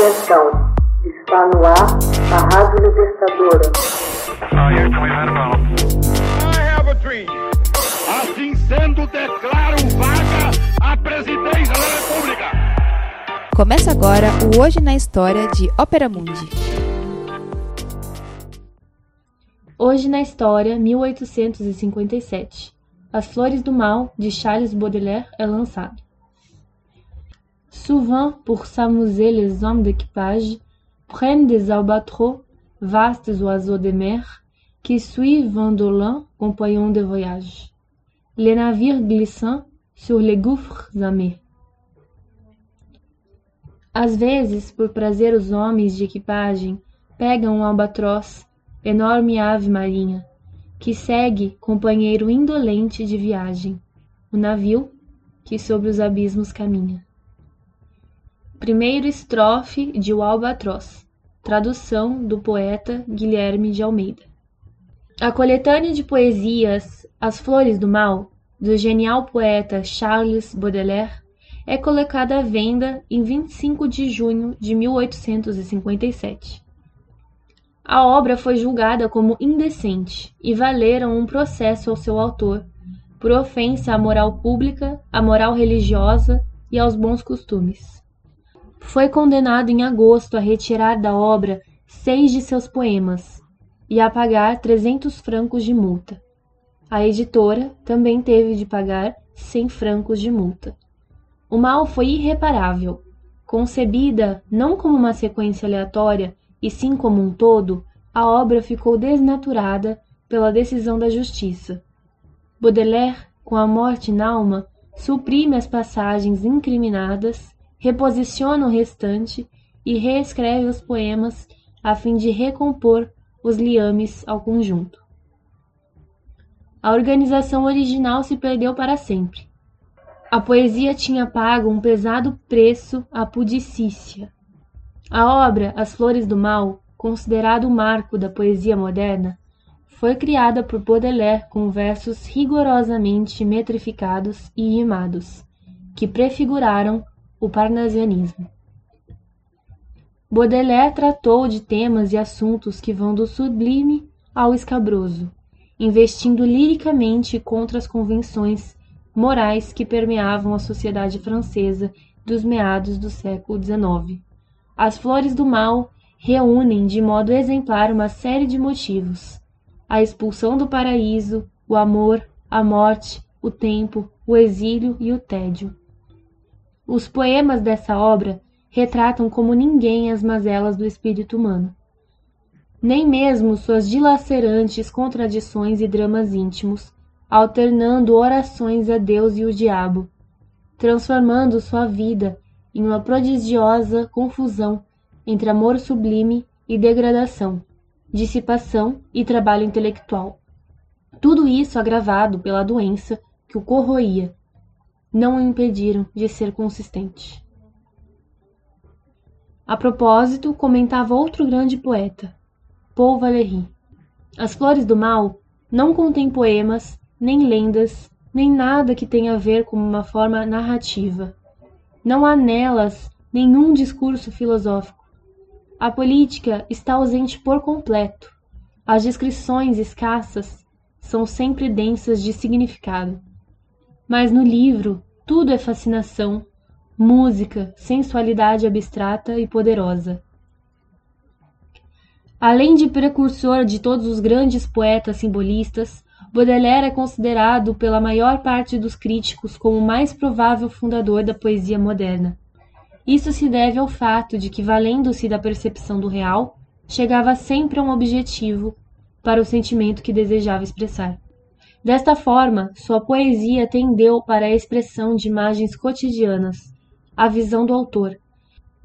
Atenção, está no ar a Rádio Libertadora. Assim sendo, declaro vaga a presidência da República. Começa agora o Hoje na História de Ópera Mundi. Hoje na História, 1857. As Flores do Mal, de Charles Baudelaire, é lançado. Souvent, pour s'amuser, les hommes d'équipage prennent des albatros, vastes oiseaux de mer, qui suivent indolents compagnons de voyage. Les navires glissant sur les gouffres amers. Às vezes, por prazer, os homens de equipagem pegam um albatroz, enorme ave marinha, que segue companheiro indolente de viagem, o navio que sobre os abismos caminha. Primeiro estrofe de O Albatroz, tradução do poeta Guilherme de Almeida. A coletânea de poesias As Flores do Mal, do genial poeta Charles Baudelaire, é colocada à venda em 25 de junho de 1857. A obra foi julgada como indecente e valeram um processo ao seu autor por ofensa à moral pública, à moral religiosa e aos bons costumes. Foi condenado em agosto a retirar da obra seis de seus poemas e a pagar trezentos francos de multa. A editora também teve de pagar cem francos de multa. O mal foi irreparável. Concebida não como uma sequência aleatória, e sim como um todo, a obra ficou desnaturada pela decisão da justiça. Baudelaire, com a morte na alma, suprime as passagens incriminadas reposiciona o restante e reescreve os poemas a fim de recompor os liames ao conjunto. A organização original se perdeu para sempre. A poesia tinha pago um pesado preço à pudicícia. A obra As Flores do Mal, considerado o marco da poesia moderna, foi criada por Baudelaire com versos rigorosamente metrificados e rimados, que prefiguraram o parnasianismo. Baudelaire tratou de temas e assuntos que vão do sublime ao escabroso, investindo liricamente contra as convenções morais que permeavam a sociedade francesa dos meados do século XIX. As Flores do Mal reúnem de modo exemplar uma série de motivos: a expulsão do paraíso, o amor, a morte, o tempo, o exílio e o tédio. Os poemas dessa obra retratam como ninguém as mazelas do espírito humano. Nem mesmo suas dilacerantes contradições e dramas íntimos, alternando orações a Deus e o diabo, transformando sua vida em uma prodigiosa confusão entre amor sublime e degradação, dissipação e trabalho intelectual. Tudo isso agravado pela doença que o corroía não o impediram de ser consistente. A propósito, comentava outro grande poeta, Paul Valéry. As Flores do Mal não contêm poemas, nem lendas, nem nada que tenha a ver com uma forma narrativa. Não há nelas nenhum discurso filosófico. A política está ausente por completo. As descrições escassas são sempre densas de significado. Mas no livro tudo é fascinação, música, sensualidade abstrata e poderosa. Além de precursor de todos os grandes poetas simbolistas, Baudelaire é considerado pela maior parte dos críticos como o mais provável fundador da poesia moderna. Isso se deve ao fato de que, valendo-se da percepção do real, chegava sempre a um objetivo para o sentimento que desejava expressar. Desta forma, sua poesia tendeu para a expressão de imagens cotidianas, a visão do autor,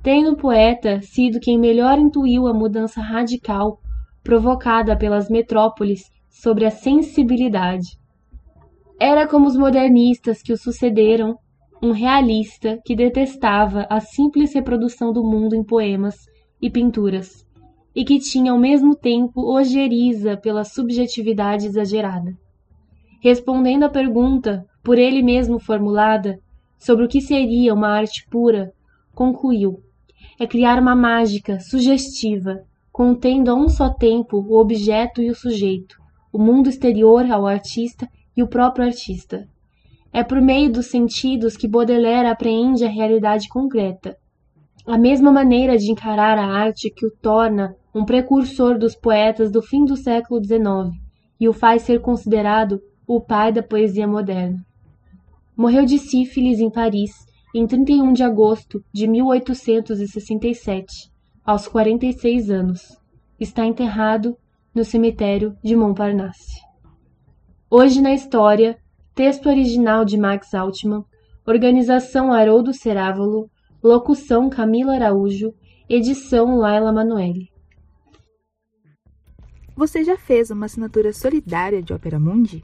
tendo o poeta sido quem melhor intuiu a mudança radical provocada pelas metrópoles sobre a sensibilidade. Era como os modernistas que o sucederam, um realista que detestava a simples reprodução do mundo em poemas e pinturas, e que tinha ao mesmo tempo ojeriza pela subjetividade exagerada respondendo à pergunta, por ele mesmo formulada, sobre o que seria uma arte pura, concluiu: é criar uma mágica sugestiva, contendo a um só tempo o objeto e o sujeito, o mundo exterior ao artista e o próprio artista. É por meio dos sentidos que Baudelaire apreende a realidade concreta. A mesma maneira de encarar a arte que o torna um precursor dos poetas do fim do século XIX e o faz ser considerado o pai da poesia moderna. Morreu de sífilis em Paris em 31 de agosto de 1867, aos 46 anos. Está enterrado no cemitério de Montparnasse. Hoje na história, texto original de Max Altman, organização Haroldo Cerávolo, locução Camila Araújo, edição Laila Manoeli. Você já fez uma assinatura solidária de Opera Mundi?